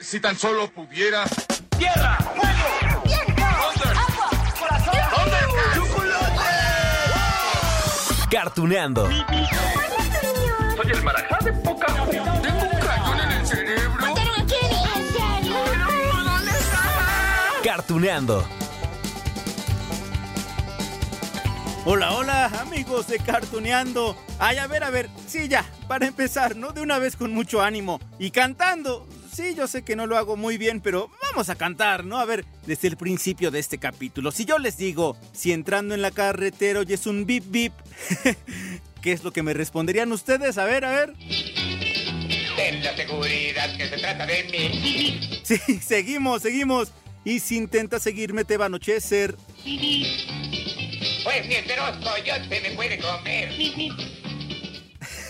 Si tan solo pudiera. ¡Tierra! ¡Fuego! ¡Viento! ¡Agua! ¡Corazón! ¡Chocolate! Cartuneando. Soy el marajá de poca Tengo un cañón en el cerebro. ¿Mataron a Kenny? ¿En serio? ¿Dónde está? Cartuneando. Hola, hola, amigos de Cartuneando. Ay, a ver, a ver, sí, ya, para empezar, ¿no? De una vez con mucho ánimo. Y cantando. Sí, yo sé que no lo hago muy bien, pero vamos a cantar, ¿no? A ver, desde el principio de este capítulo. Si yo les digo, si entrando en la carretera oyes un bip bip, ¿qué es lo que me responderían ustedes? A ver, a ver. Ten la seguridad que se trata de mí. Sí, seguimos, seguimos. Y si intentas seguirme te va a anochecer. Pues el feroz coyote me puede comer.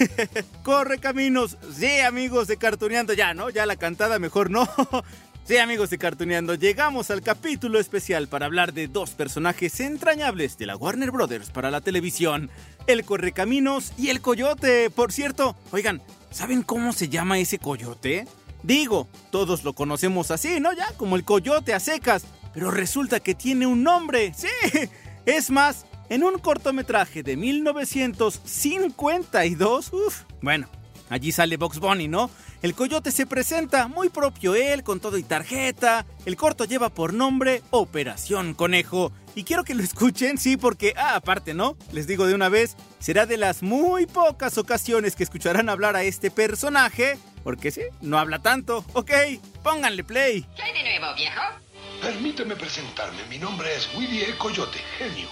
Corre caminos. Sí, amigos de Cartuneando. Ya, ¿no? Ya la cantada mejor no. Sí, amigos de Cartuneando, llegamos al capítulo especial para hablar de dos personajes entrañables de la Warner Brothers para la televisión. El Correcaminos y el Coyote. Por cierto, oigan, ¿saben cómo se llama ese coyote? Digo, todos lo conocemos así, ¿no? Ya, como el coyote a secas. Pero resulta que tiene un nombre. Sí. Es más, en un cortometraje de 1952, uff, bueno, allí sale Box Bunny, ¿no? El coyote se presenta, muy propio él, con todo y tarjeta. El corto lleva por nombre Operación Conejo. Y quiero que lo escuchen, sí, porque, ah, aparte, ¿no? Les digo de una vez, será de las muy pocas ocasiones que escucharán hablar a este personaje, porque sí, no habla tanto. Ok, pónganle play. ¿Qué hay de nuevo, viejo? Permíteme presentarme. Mi nombre es Willy el Coyote, genio.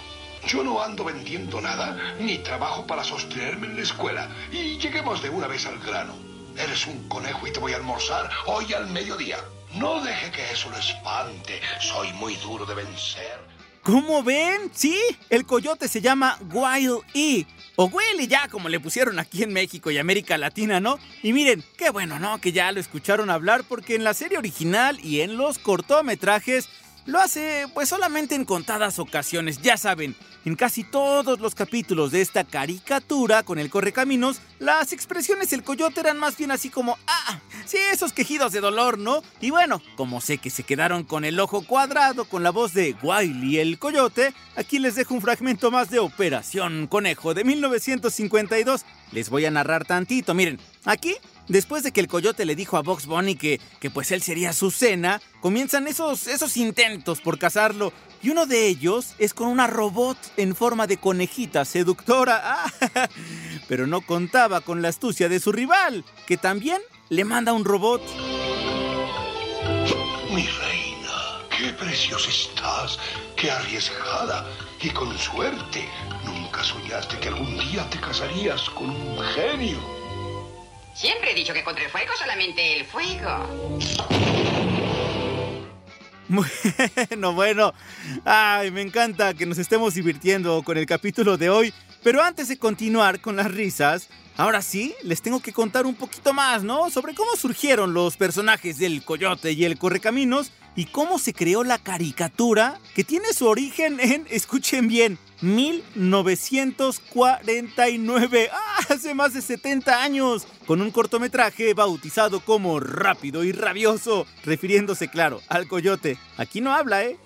Yo no ando vendiendo nada, ni trabajo para sostenerme en la escuela. Y lleguemos de una vez al grano. Eres un conejo y te voy a almorzar hoy al mediodía. No deje que eso lo espante. Soy muy duro de vencer. ¿Cómo ven? Sí, el coyote se llama Wild E. O Willy ya, como le pusieron aquí en México y América Latina, ¿no? Y miren, qué bueno, ¿no? Que ya lo escucharon hablar porque en la serie original y en los cortometrajes lo hace pues solamente en contadas ocasiones, ya saben. En casi todos los capítulos de esta caricatura con el correcaminos, las expresiones del coyote eran más bien así como, ah, sí, esos quejidos de dolor, ¿no? Y bueno, como sé que se quedaron con el ojo cuadrado con la voz de Wiley el coyote, aquí les dejo un fragmento más de Operación Conejo de 1952. Les voy a narrar tantito, miren, aquí Después de que el coyote le dijo a Box Bunny que, que pues él sería su cena, comienzan esos, esos intentos por cazarlo. Y uno de ellos es con una robot en forma de conejita seductora. Ah, pero no contaba con la astucia de su rival, que también le manda un robot. Mi reina, qué preciosa estás, qué arriesgada. Y con suerte, nunca soñaste que algún día te casarías con un genio. Siempre he dicho que contra el fuego solamente el fuego. Bueno, bueno. Ay, me encanta que nos estemos divirtiendo con el capítulo de hoy. Pero antes de continuar con las risas, ahora sí, les tengo que contar un poquito más, ¿no? Sobre cómo surgieron los personajes del Coyote y el Correcaminos y cómo se creó la caricatura que tiene su origen en, escuchen bien, 1949. ¡Ah! Hace más de 70 años, con un cortometraje bautizado como Rápido y Rabioso, refiriéndose, claro, al coyote. Aquí no habla, ¿eh?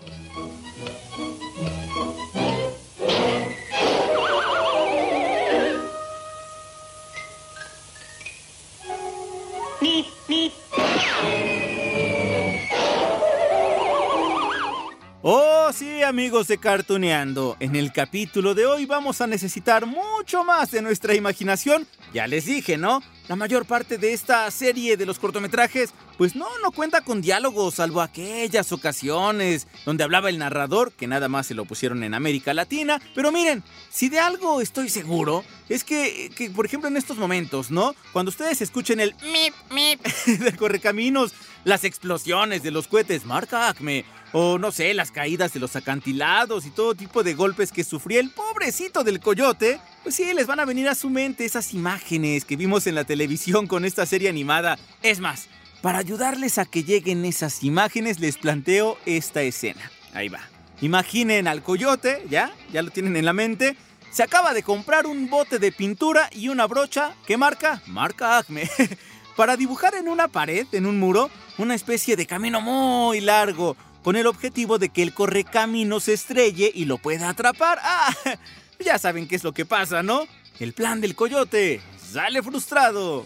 Sí, amigos de Cartuneando. En el capítulo de hoy vamos a necesitar mucho más de nuestra imaginación. Ya les dije, ¿no? La mayor parte de esta serie de los cortometrajes, pues no, no cuenta con diálogos, salvo aquellas ocasiones donde hablaba el narrador, que nada más se lo pusieron en América Latina. Pero miren, si de algo estoy seguro, es que, que por ejemplo, en estos momentos, ¿no? Cuando ustedes escuchen el mip, mip del correcaminos, las explosiones de los cohetes marca Acme, o no sé, las caídas de los acantilados y todo tipo de golpes que sufría el pobrecito del coyote, pues sí, les van a venir a su mente esas imágenes que vimos en la televisión con esta serie animada. Es más, para ayudarles a que lleguen esas imágenes, les planteo esta escena. Ahí va. Imaginen al coyote, ¿ya? ¿Ya lo tienen en la mente? Se acaba de comprar un bote de pintura y una brocha que marca, marca Acme. para dibujar en una pared, en un muro, una especie de camino muy largo, con el objetivo de que el correcamino se estrelle y lo pueda atrapar. ¡Ah! Ya saben qué es lo que pasa, ¿no? El plan del coyote sale frustrado.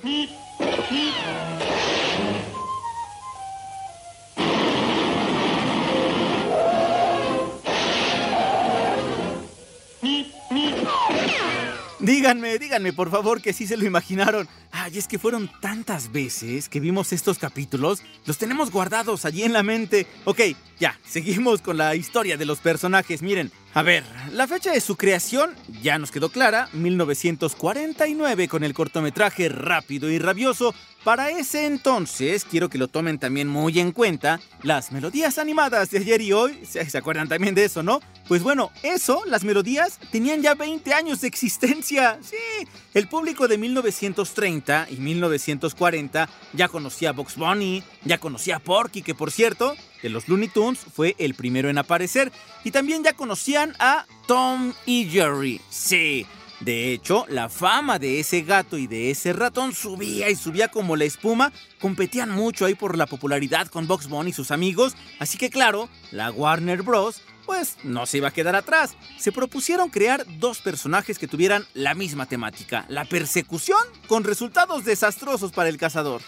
Díganme, díganme por favor que sí se lo imaginaron. Ay, es que fueron tantas veces que vimos estos capítulos, los tenemos guardados allí en la mente. Ok, ya, seguimos con la historia de los personajes. Miren, a ver, la fecha de su creación ya nos quedó clara, 1949 con el cortometraje Rápido y Rabioso. Para ese entonces, quiero que lo tomen también muy en cuenta, las melodías animadas de ayer y hoy, ¿se acuerdan también de eso, no? Pues bueno, eso, las melodías, tenían ya 20 años de existencia. Sí, el público de 1930 y 1940 ya conocía a Box Bunny, ya conocía a Porky, que por cierto, de los Looney Tunes fue el primero en aparecer, y también ya conocían a Tom y Jerry. Sí. De hecho, la fama de ese gato y de ese ratón subía y subía como la espuma. Competían mucho ahí por la popularidad con Box Bunny y sus amigos. Así que claro, la Warner Bros. pues no se iba a quedar atrás. Se propusieron crear dos personajes que tuvieran la misma temática. La persecución con resultados desastrosos para el cazador.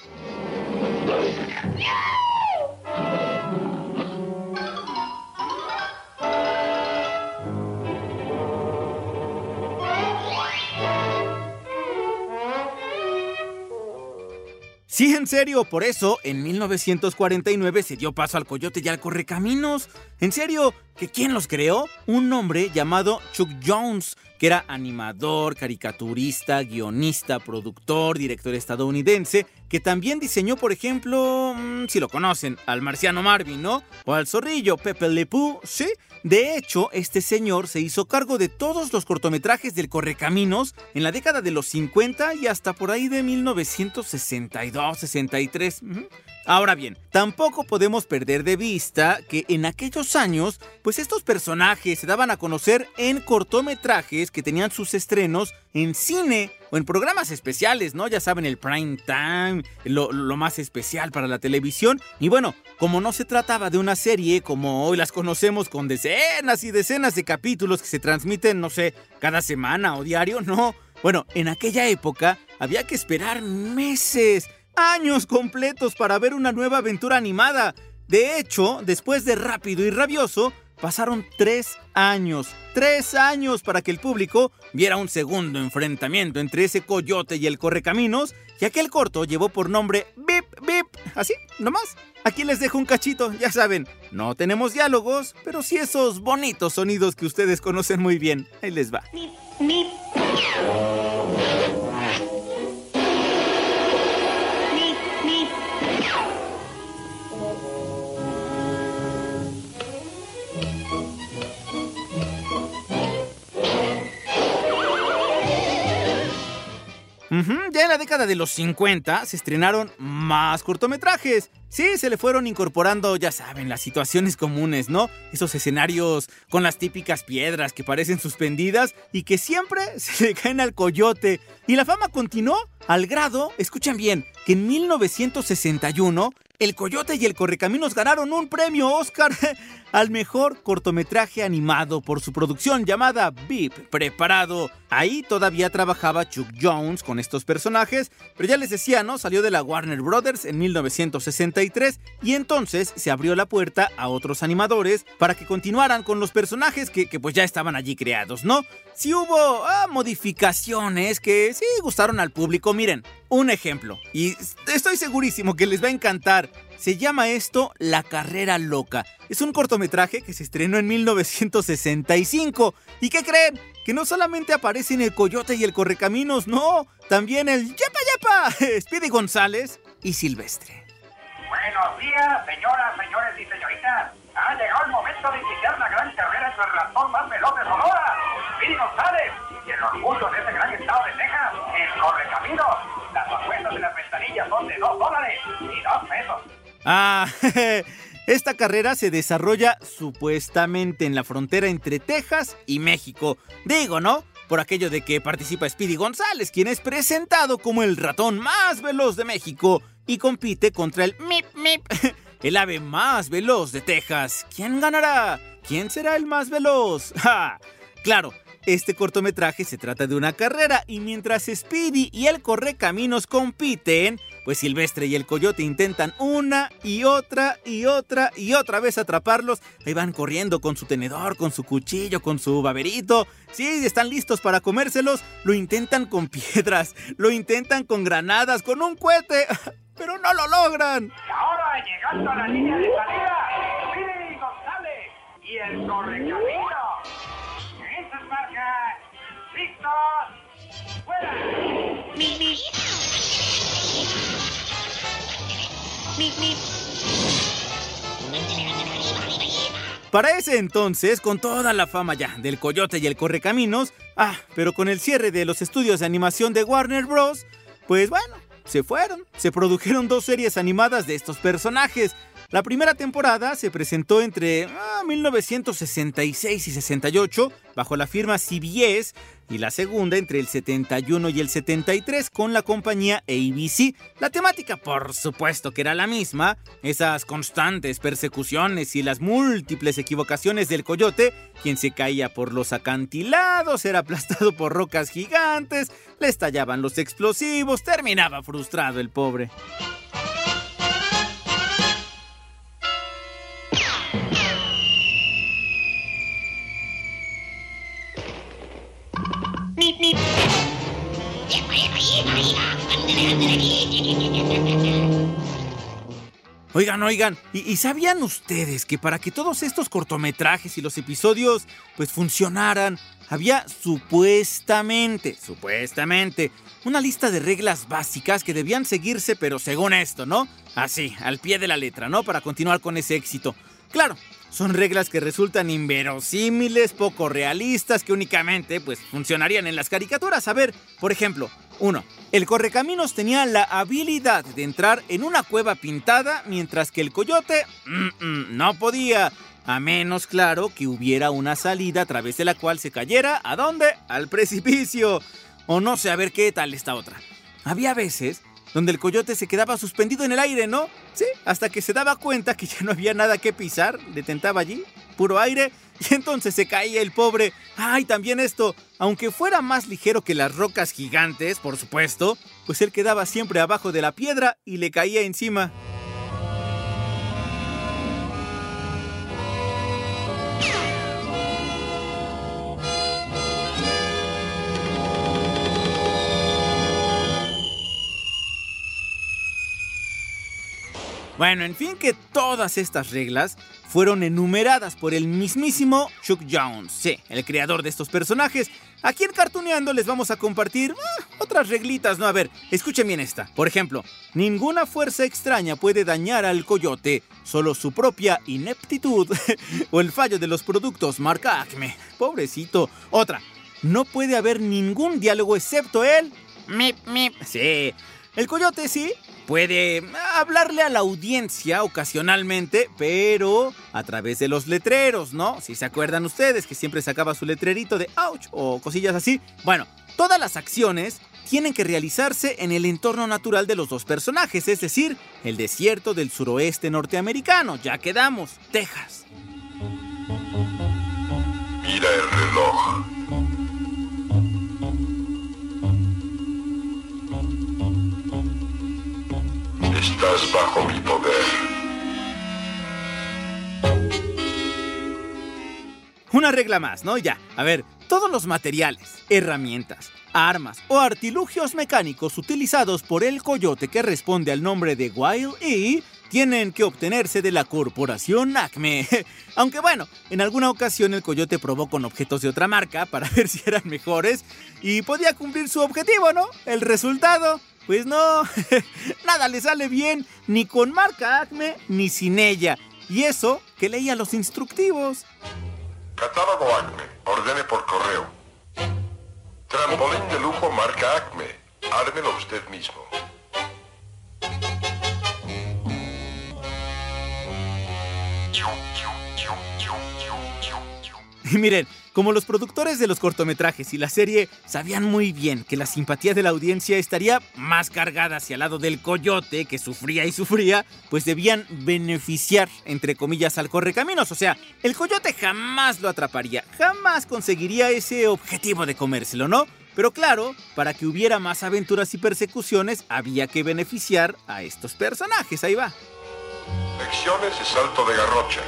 Sí, en serio, por eso en 1949 se dio paso al coyote y al correcaminos. En serio, ¿que quién los creó? Un hombre llamado Chuck Jones, que era animador, caricaturista, guionista, productor, director estadounidense, que también diseñó, por ejemplo, mm, si lo conocen, al marciano Marvin, ¿no? O al zorrillo Pepe Le Pew, ¿sí? De hecho, este señor se hizo cargo de todos los cortometrajes del Correcaminos en la década de los 50 y hasta por ahí de 1962-63. Ahora bien, tampoco podemos perder de vista que en aquellos años, pues estos personajes se daban a conocer en cortometrajes que tenían sus estrenos en cine o en programas especiales, ¿no? Ya saben, el prime time, lo, más especial para la televisión. Y bueno, como no se trataba de una serie como hoy las conocemos con decenas y decenas de capítulos que se transmiten, no sé, cada semana o diario, no. Bueno, en aquella época había que esperar meses, años completos para ver una nueva aventura animada. De hecho, después de Rápido y Rabioso, pasaron tres años, tres años para que el público viera un segundo enfrentamiento entre ese coyote y el correcaminos, y aquel corto llevó por nombre Bip Bip. Así, nomás. Aquí les dejo un cachito, ya saben, no tenemos diálogos, pero sí esos bonitos sonidos que ustedes conocen muy bien. Ahí les va. Mip, mip. En la década de los 50 se estrenaron más cortometrajes. Sí, se le fueron incorporando, ya saben, las situaciones comunes, ¿no? Esos escenarios con las típicas piedras que parecen suspendidas y que siempre se le caen al coyote. Y la fama continuó al grado, escuchen bien, que en 1961 el Coyote y el Correcaminos ganaron un premio Oscar al mejor cortometraje animado por su producción llamada Beep Preparado. Ahí todavía trabajaba Chuck Jones con estos personajes, pero ya les decía, ¿no? Salió de la Warner Brothers en 1963 y entonces se abrió la puerta a otros animadores para que continuaran con los personajes que, pues ya estaban allí creados, ¿no? Sí hubo ah, modificaciones que sí gustaron al público, miren, un ejemplo, y estoy segurísimo que les va a encantar. Se llama esto La Carrera Loca. Es un cortometraje que se estrenó en 1965. ¿Y qué creen? Que no solamente aparecen el Coyote y el Correcaminos, no. También el Yepa Yepa, Speedy González y Silvestre. Buenos días, señoras, señores y señoritas. Ha llegado el momento de iniciar la gran carrera entre el ratón más veloz de Sonora, Speedy González, y el orgullo de ese gran estado de Texas, el Correcaminos. Las apuestas de las ventanillas son de 2 dólares y 2 pesos. Ah, esta carrera se desarrolla supuestamente en la frontera entre Texas y México. Digo, ¿no? por aquello de que participa Speedy González, quien es presentado como el ratón más veloz de México y compite contra el Mip Mip, el ave más veloz de Texas. ¿Quién ganará? ¿Quién será el más veloz? ¡Ja! Claro, este cortometraje se trata de una carrera y mientras Speedy y el Correcaminos compiten, pues Silvestre y el Coyote intentan una y otra y otra y otra vez atraparlos. Ahí van corriendo con su tenedor, con su cuchillo, con su baberito. Sí, están listos para comérselos. Lo intentan con piedras, lo intentan con granadas, con un cohete, pero no lo logran. Y ahora, llegando a la línea de salida, Speedy González y el Correcamino. Estas marcas, listos, fuera. Mip, mip. Para ese entonces, con toda la fama ya del Coyote y el Correcaminos, ah, pero con el cierre de los estudios de animación de Warner Bros., pues bueno, se fueron. Se produjeron dos series animadas de estos personajes. La primera temporada se presentó entre ah, 1966 y 68 bajo la firma CBS y la segunda entre el 71 y el 73 con la compañía ABC. La temática, por supuesto que era la misma, esas constantes persecuciones y las múltiples equivocaciones del coyote, quien se caía por los acantilados, era aplastado por rocas gigantes, le estallaban los explosivos, terminaba frustrado el pobre. Oigan, oigan, ¿y, sabían ustedes que para que todos estos cortometrajes y los episodios pues funcionaran, había supuestamente, supuestamente, una lista de reglas básicas que debían seguirse, pero según esto, ¿no? Así, al pie de la letra, ¿no? Para continuar con ese éxito. Claro, son reglas que resultan inverosímiles, poco realistas, que únicamente pues funcionarían en las caricaturas. A ver, por ejemplo, uno, el correcaminos tenía la habilidad de entrar en una cueva pintada, mientras que el coyote no podía. A menos, claro, que hubiera una salida a través de la cual se cayera. ¿A dónde? Al precipicio. O no sé, a ver qué tal esta otra. Había veces donde el coyote se quedaba suspendido en el aire, ¿no? Sí, hasta que se daba cuenta que ya no había nada que pisar, detentaba allí, puro aire, y entonces se caía el pobre. Ay, también esto, aunque fuera más ligero que las rocas gigantes, por supuesto, pues él quedaba siempre abajo de la piedra y le caía encima. Bueno, en fin, que todas estas reglas fueron enumeradas por el mismísimo Chuck Jones, sí, el creador de estos personajes. Aquí en Cartuneando les vamos a compartir ah, otras reglitas, ¿no? A ver, escuchen bien esta. Por ejemplo, ninguna fuerza extraña puede dañar al coyote, solo su propia ineptitud o el fallo de los productos marca Acme. Pobrecito. Otra, no puede haber ningún diálogo excepto el mip mip. Sí, el coyote sí puede hablarle a la audiencia ocasionalmente, pero a través de los letreros, ¿no? Si se acuerdan ustedes que siempre sacaba su letrerito de ouch o cosillas así. Bueno, todas las acciones tienen que realizarse en el entorno natural de los dos personajes, es decir, el desierto del suroeste norteamericano. Ya quedamos, Texas. Mira el reloj. Bajo mi poder. Una regla más, ¿no? Ya. A ver, todos los materiales, herramientas, armas o artilugios mecánicos utilizados por el coyote que responde al nombre de Wild E tienen que obtenerse de la corporación Acme. Aunque bueno, en alguna ocasión el coyote probó con objetos de otra marca para ver si eran mejores y podía cumplir su objetivo, ¿no? El resultado, pues no, nada le sale bien ni con marca Acme ni sin ella. Y eso que leía los instructivos. Catálogo Acme. Ordene por correo. Trampolín de lujo marca Acme. Ármelo usted mismo. Y miren, como los productores de los cortometrajes y la serie sabían muy bien que la simpatía de la audiencia estaría más cargada hacia el lado del coyote que sufría y sufría, pues debían beneficiar, entre comillas, al correcaminos. O sea, el coyote jamás lo atraparía, jamás conseguiría ese objetivo de comérselo, ¿no? Pero claro, para que hubiera más aventuras y persecuciones, había que beneficiar a estos personajes. Ahí va. Lecciones y salto de garrocha.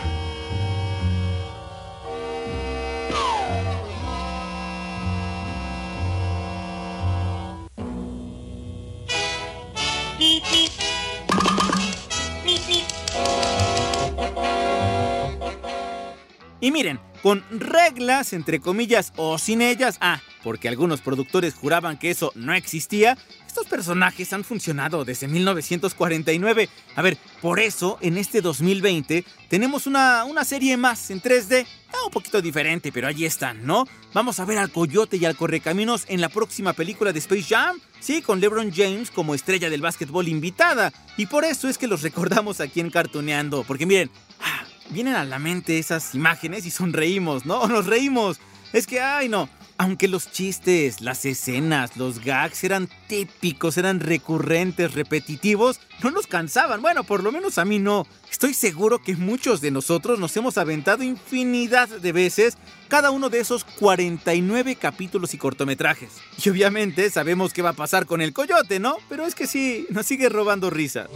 Y miren, con reglas, entre comillas, o sin ellas, ah, porque algunos productores juraban que eso no existía, estos personajes han funcionado desde 1949. A ver, por eso en este 2020 tenemos una, una serie más en 3D, ah, un poquito diferente, pero allí están, ¿no? Vamos a ver al Coyote y al Correcaminos en la próxima película de Space Jam, sí, con LeBron James como estrella del básquetbol invitada. Y por eso es que los recordamos aquí en Cartuneando, porque miren, ah, vienen a la mente esas imágenes y sonreímos, ¿no? Nos reímos. Es que, ay, no. Aunque los chistes, las escenas, los gags eran típicos, eran recurrentes, repetitivos, no nos cansaban. Bueno, por lo menos a mí no. Estoy seguro que muchos de nosotros nos hemos aventado infinidad de veces cada uno de esos 49 capítulos y cortometrajes. Y obviamente sabemos qué va a pasar con el coyote, ¿no? Pero es que sí, nos sigue robando risas.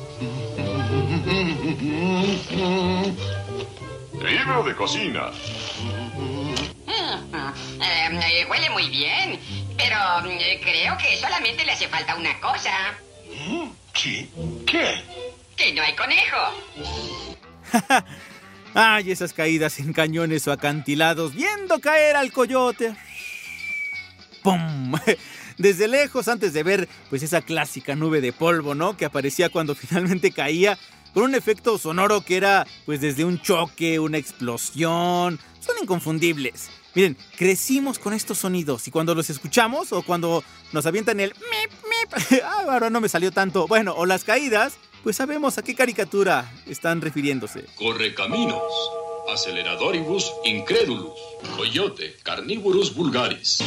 Libro de cocina. Eh, eh, huele muy bien, pero eh, creo que solamente le hace falta una cosa. ¿Sí? ¿Qué? Que no hay conejo. Ay, esas caídas en cañones o acantilados, viendo caer al coyote. ¡Pum! Desde lejos, antes de ver pues esa clásica nube de polvo, ¿no? Que aparecía cuando finalmente caía, con un efecto sonoro que era pues desde un choque, una explosión. Son inconfundibles. Miren, crecimos con estos sonidos y cuando los escuchamos o cuando nos avientan el mip, mip, ah, ahora no me salió tanto, bueno, o las caídas, pues sabemos a qué caricatura están refiriéndose. Correcaminos, Aceleradoribus incredulus, Coyote, Carnivorus vulgaris.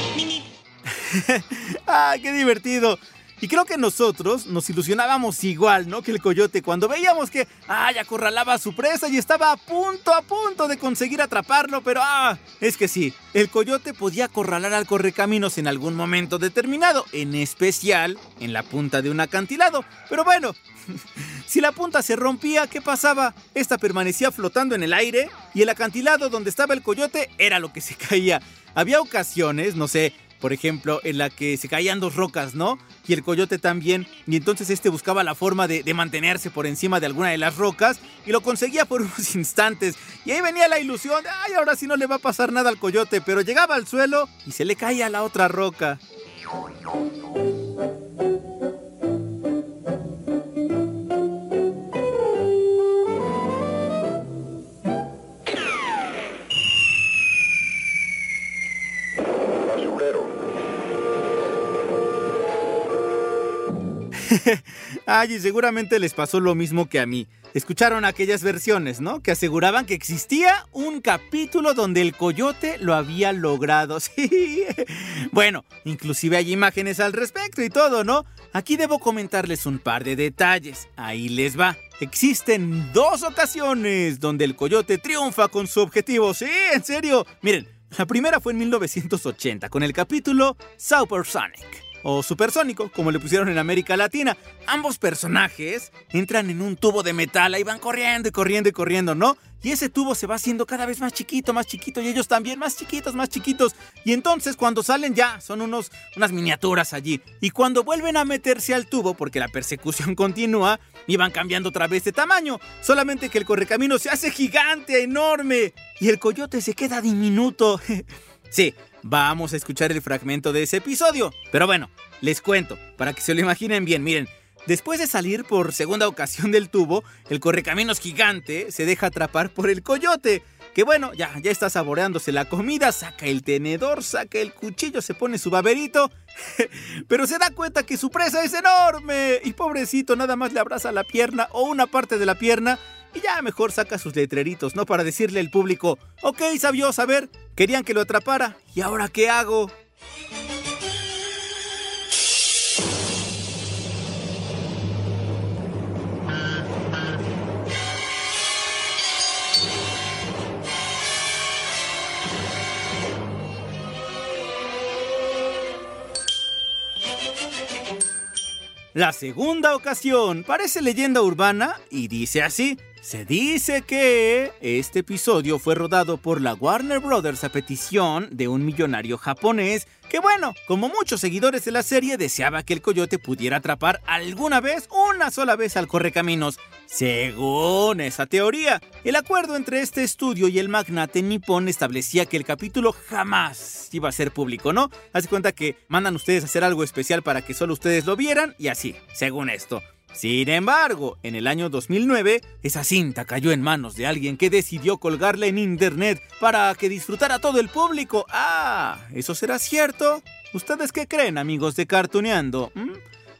¡Ah, qué divertido! Y creo que nosotros nos ilusionábamos igual, ¿no? Que el coyote cuando veíamos que, ¡ay! acorralaba a su presa y estaba a punto, a punto de conseguir atraparlo, pero ¡ah! Es que sí, el coyote podía acorralar al correcaminos en algún momento determinado, en especial en la punta de un acantilado. Pero bueno, si la punta se rompía, ¿qué pasaba? Esta permanecía flotando en el aire y el acantilado donde estaba el coyote era lo que se caía. Había ocasiones, no sé, por ejemplo, en la que se caían dos rocas, ¿no? Y el coyote también, y entonces este buscaba la forma de, mantenerse por encima de alguna de las rocas y lo conseguía por unos instantes. Y ahí venía la ilusión de, ay, ahora sí no le va a pasar nada al coyote, pero llegaba al suelo y se le caía la otra roca. Ay, y seguramente les pasó lo mismo que a mí. Escucharon aquellas versiones, ¿no? Que aseguraban que existía un capítulo donde el coyote lo había logrado. Sí. Bueno, inclusive hay imágenes al respecto y todo, ¿no? Aquí debo comentarles un par de detalles. Ahí les va. Existen dos ocasiones donde el coyote triunfa con su objetivo. Sí, en serio. Miren, la primera fue en 1980 con el capítulo Supersonic o Supersónico, como le pusieron en América Latina. Ambos personajes entran en un tubo de metal, ahí van corriendo y corriendo y corriendo, ¿no? Y ese tubo se va haciendo cada vez más chiquito, más chiquito, y ellos también más chiquitos, más chiquitos. Y entonces cuando salen ya, son unos, unas miniaturas allí. Y cuando vuelven a meterse al tubo, porque la persecución continúa, y van cambiando otra vez de tamaño. Solamente que el correcamino se hace gigante, enorme, y el coyote se queda diminuto. sí, vamos a escuchar el fragmento de ese episodio. Pero bueno, les cuento, para que se lo imaginen bien, miren. Después de salir por segunda ocasión del tubo, el correcaminos gigante se deja atrapar por el coyote. Que bueno, ya, ya está saboreándose la comida, saca el tenedor, saca el cuchillo, se pone su baberito, pero se da cuenta que su presa es enorme y pobrecito nada más le abraza la pierna o una parte de la pierna y ya mejor saca sus letreritos, ¿no? Para decirle al público, ok, sabios, a ver, querían que lo atrapara, ¿y ahora qué hago? La segunda ocasión parece leyenda urbana y dice así. Se dice que este episodio fue rodado por la Warner Brothers a petición de un millonario japonés que bueno, como muchos seguidores de la serie deseaba que el coyote pudiera atrapar alguna vez, una sola vez al correcaminos. Según esa teoría, el acuerdo entre este estudio y el magnate nipón establecía que el capítulo jamás iba a ser público, ¿no? Haz cuenta que mandan ustedes a hacer algo especial para que solo ustedes lo vieran y así, según esto. Sin embargo, en el año 2009, esa cinta cayó en manos de alguien que decidió colgarla en internet para que disfrutara todo el público. Ah, ¿eso será cierto? ¿Ustedes qué creen, amigos de Cartuneando? ¿Mm?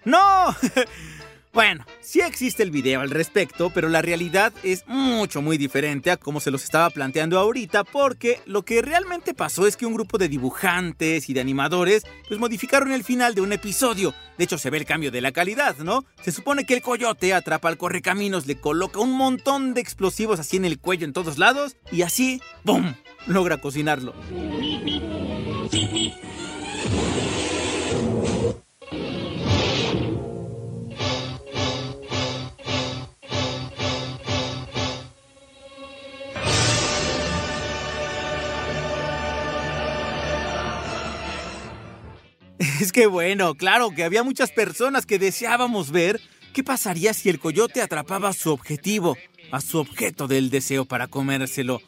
¡No! Bueno, sí existe el video al respecto, pero la realidad es mucho, muy diferente a como se los estaba planteando ahorita, porque lo que realmente pasó es que un grupo de dibujantes y de animadores pues modificaron el final de un episodio. De hecho, se ve el cambio de la calidad, ¿no? Se supone que el coyote atrapa al correcaminos, le coloca un montón de explosivos así en el cuello en todos lados y así, ¡pum!, logra cocinarlo. Es que bueno, claro que había muchas personas que deseábamos ver qué pasaría si el coyote atrapaba a su objetivo, a su objeto del deseo para comérselo.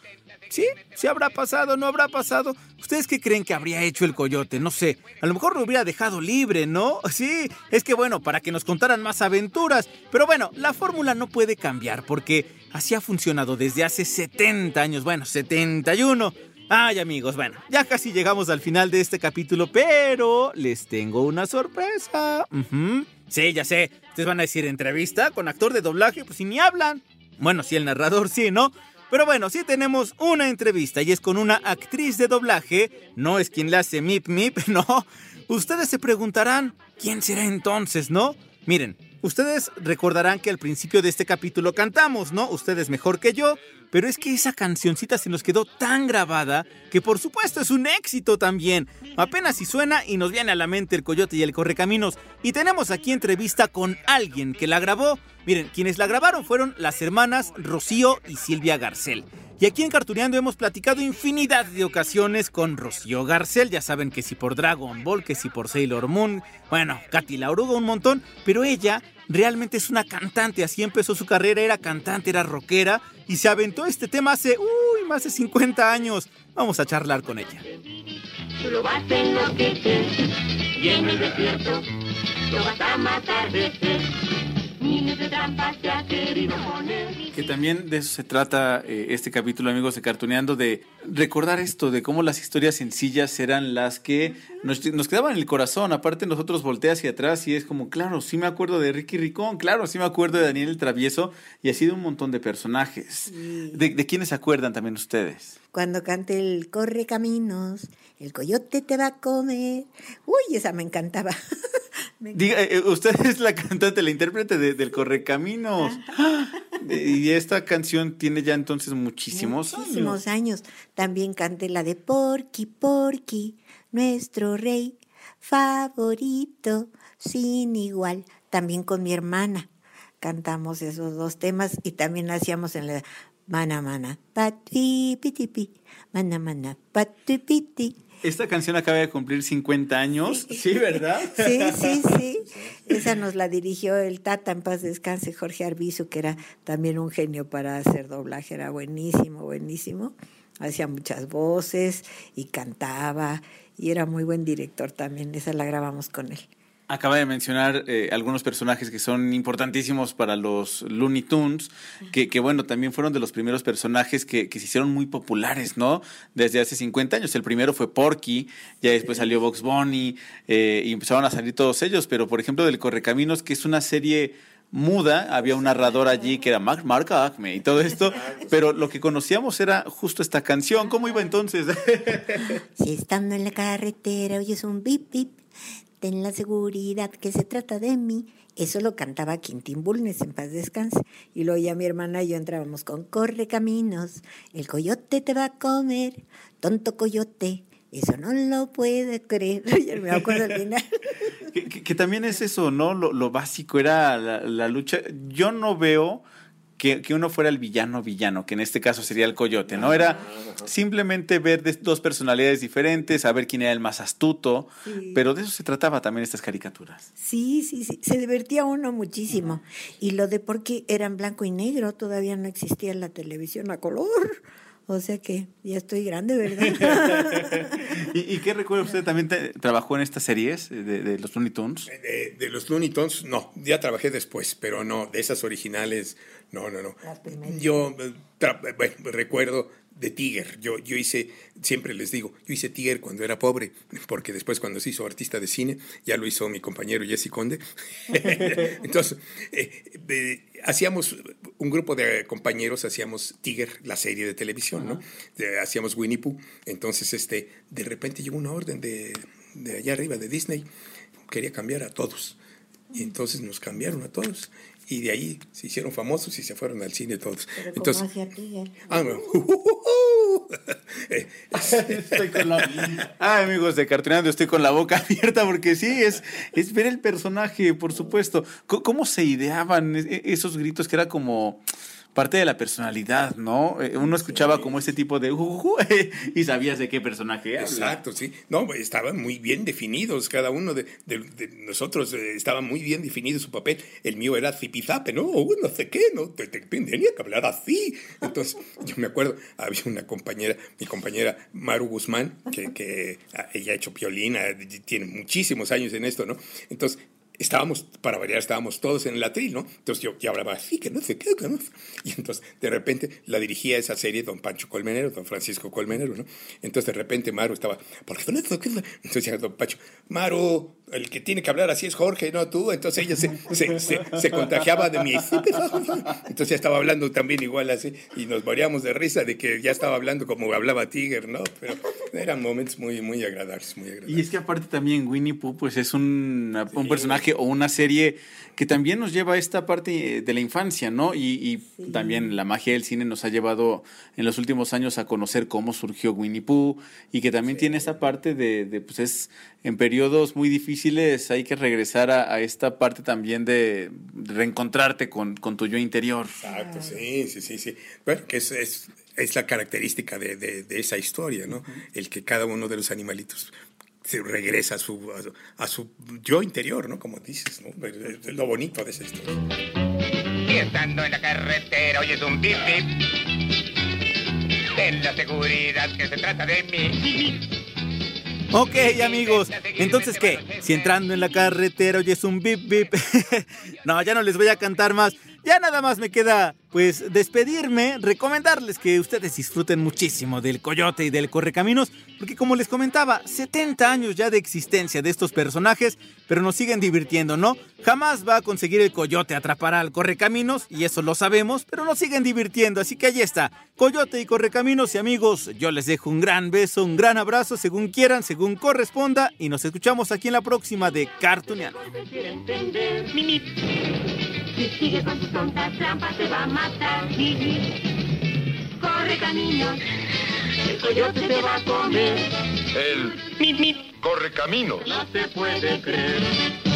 ¿Sí? ¿Sí habrá pasado? ¿No habrá pasado? ¿Ustedes qué creen que habría hecho el coyote? No sé. A lo mejor lo hubiera dejado libre, ¿no? Sí, es que bueno, para que nos contaran más aventuras. Pero bueno, la fórmula no puede cambiar porque así ha funcionado desde hace 70 años. Bueno, 71. Ay amigos, bueno, ya casi llegamos al final de este capítulo, pero les tengo una sorpresa. Sí, ya sé, ustedes van a decir entrevista con actor de doblaje, pues si ni hablan. Bueno, sí, el narrador sí, ¿no? Pero bueno, sí tenemos una entrevista y es con una actriz de doblaje, no es quien le hace Mip Mip, no. Ustedes se preguntarán, ¿quién será entonces, no? Miren, ustedes recordarán que al principio de este capítulo cantamos, ¿no? Ustedes mejor que yo, pero es que esa cancioncita se nos quedó tan grabada que por supuesto es un éxito también. Apenas si suena y nos viene a la mente el coyote y el correcaminos. Y tenemos aquí entrevista con alguien que la grabó. Miren, quienes la grabaron fueron las hermanas Rocío y Silvia Garcel. Y aquí en Cartuneando hemos platicado infinidad de ocasiones con Rocío Garcel. Ya saben que si por Dragon Ball, que si por Sailor Moon. Bueno, Katy la un montón. Pero ella realmente es una cantante. Así empezó su carrera. Era cantante, era rockera. Y se aventó este tema hace, uy, más de 50 años. Vamos a charlar con ella. Niños de trampas te ha querido poner. Que también de eso se trata eh, este capítulo, amigos de Cartuneando, de recordar esto, de cómo las historias sencillas eran las que nos, nos quedaban en el corazón. Aparte, nosotros volteas hacia atrás y es como, claro, sí me acuerdo de Ricky Ricón, claro, sí me acuerdo de Daniel el Travieso y así de un montón de personajes. ¿De, de quiénes se acuerdan también ustedes? Cuando cante el corre caminos, el coyote te va a comer. Uy, esa me encantaba. Diga, eh, usted es la cantante, la intérprete de- del Correcaminos. Y esta canción tiene ya entonces muchísimos, Muchísimos años. años. También canté la de Porky, Porky, nuestro rey favorito, sin igual. También con mi hermana cantamos esos dos temas y también hacíamos en la mana mana, pati piti pi, mana mana, pati piti. Esta canción acaba de cumplir 50 años. Sí, ¿verdad? Sí, sí, sí. Esa nos la dirigió el Tata, en paz descanse, Jorge Arbizu, que era también un genio para hacer doblaje, era buenísimo, buenísimo. Hacía muchas voces y cantaba y era muy buen director también. Esa la grabamos con él. Acaba de mencionar eh, algunos personajes que son importantísimos para los Looney Tunes, que, que, bueno, también fueron de los primeros personajes que, que se hicieron muy populares, ¿no? Desde hace 50 años. El primero fue Porky, ya después salió Box Bunny, eh, y empezaron a salir todos ellos, pero por ejemplo del Correcaminos, que es una serie muda, había un narrador allí que era Mark, Mark Acme y todo esto, pero lo que conocíamos era justo esta canción. ¿Cómo iba entonces? Si estando en la carretera oyes un bip bip, ten la seguridad que se trata de mí. Eso lo cantaba Quintín Bulnes, en paz descanse. Y luego ya mi hermana y yo entrábamos con Corre caminos, el coyote te va a comer, tonto coyote, eso no lo puede creer. Me acuerdo al final. que, también es eso, ¿no? Lo, básico era la lucha. Yo no veo que, que uno fuera el villano villano, que en este caso sería el coyote, ¿no? Era simplemente ver de- dos personalidades diferentes, saber quién era el más astuto, Sí. pero de eso se trataba también estas caricaturas. Sí, sí, sí, se divertía uno muchísimo. Y lo de porque eran blanco y negro, todavía no existía la televisión a color. O sea que ya estoy grande, ¿verdad? ¿Y, y qué recuerda usted? ¿También te- trabajó en estas series de, de los Looney Tunes? De, de los Looney Tunes, no, ya trabajé después, pero no, de esas originales, no, no, no. Las primeras. Yo eh, tra- bueno, recuerdo de Tiger, yo, yo hice, siempre les digo, yo hice Tiger cuando era pobre, porque después cuando se hizo artista de cine, ya lo hizo mi compañero Jesse Conde. Entonces, eh, eh, hacíamos un grupo de compañeros, hacíamos Tiger, la serie de televisión, ¿no? De- hacíamos Winnie Pooh. Entonces, este, de repente llegó una orden de, de allá arriba, de Disney, quería cambiar a todos. Y entonces nos cambiaron a todos. Y de ahí se hicieron famosos y se fueron al cine todos. Pero ¿cómo Entonces, hacía Tiger? ah, no. Estoy con la... Amigos de Cartoonando, estoy con la boca abierta porque sí, es, es ver el personaje, por supuesto. ¿Cómo se ideaban e- esos gritos que era como parte de la personalidad, ¿no? Eh, Uno escuchaba como ese tipo de "Ujujú", y sabías de qué personaje habla. Exacto, sí. No, estaban muy bien definidos, cada uno de, de- de nosotros eh, estaba muy bien definido su papel. El mío era zipizape, ¿no? O no sé qué, ¿no? Te, te- tenía que hablar así. Entonces, yo me acuerdo, había una compañera, mi compañera Maru Guzmán, que, que ah, ella ha hecho piolina, tiene muchísimos años en esto, ¿no? Entonces, estábamos, para variar, estábamos todos en el atril, ¿no? Entonces yo, yo hablaba así, que no sé qué, que no. Y entonces, de repente, la dirigía esa serie don Pancho Colmenero, don Francisco Colmenero, ¿no? Entonces, de repente, Maru estaba, ¿por qué no? Entonces, decía don Pancho, Maru, el que tiene que hablar así es Jorge, no tú. Entonces, ella se, se, contagiaba de mí. Entonces, ya estaba hablando también igual así, y nos moríamos de risa de que ya estaba hablando como hablaba Tiger, ¿no? Pero eran momentos muy, muy agradables, muy agradables. Y es que aparte también Winnie Pooh pues es un, un personaje o una serie que también nos lleva a esta parte de la infancia, ¿no? Y, y también la magia del cine nos ha llevado en los últimos años a conocer cómo surgió Winnie Pooh y que también tiene esta parte de, de, pues es en periodos muy difíciles hay que regresar a, a esta parte también de reencontrarte con, con tu yo interior. Exacto, sí, sí, sí, sí. Bueno, que es, es, es la característica de, de, de esa historia, ¿no? El que cada uno de los animalitos se regresa a su, a su, a su yo interior, ¿no? Como dices, ¿no? Es lo bonito de esa historia. Y estando en la carretera oyes un bip bip. Ten la seguridad que se trata de mí. Ok, amigos. Entonces, ¿qué? Si entrando en la carretera oyes un bip bip. no, ya no les voy a cantar más. Ya nada más me queda, pues, despedirme, recomendarles que ustedes disfruten muchísimo del Coyote y del Correcaminos, porque como les comentaba, 70 años ya de existencia de estos personajes, pero nos siguen divirtiendo, ¿no? Jamás va a conseguir el Coyote atrapar al Correcaminos, y eso lo sabemos, pero nos siguen divirtiendo, así que ahí está. Coyote y Correcaminos y amigos, yo les dejo un gran beso, un gran abrazo, según quieran, según corresponda, y nos escuchamos aquí en la próxima de Cartooneando. Si sigue con sus tontas trampas te va a matar. Corre caminos. El coyote te va a comer. El Mimi. correcaminos. No se puede creer.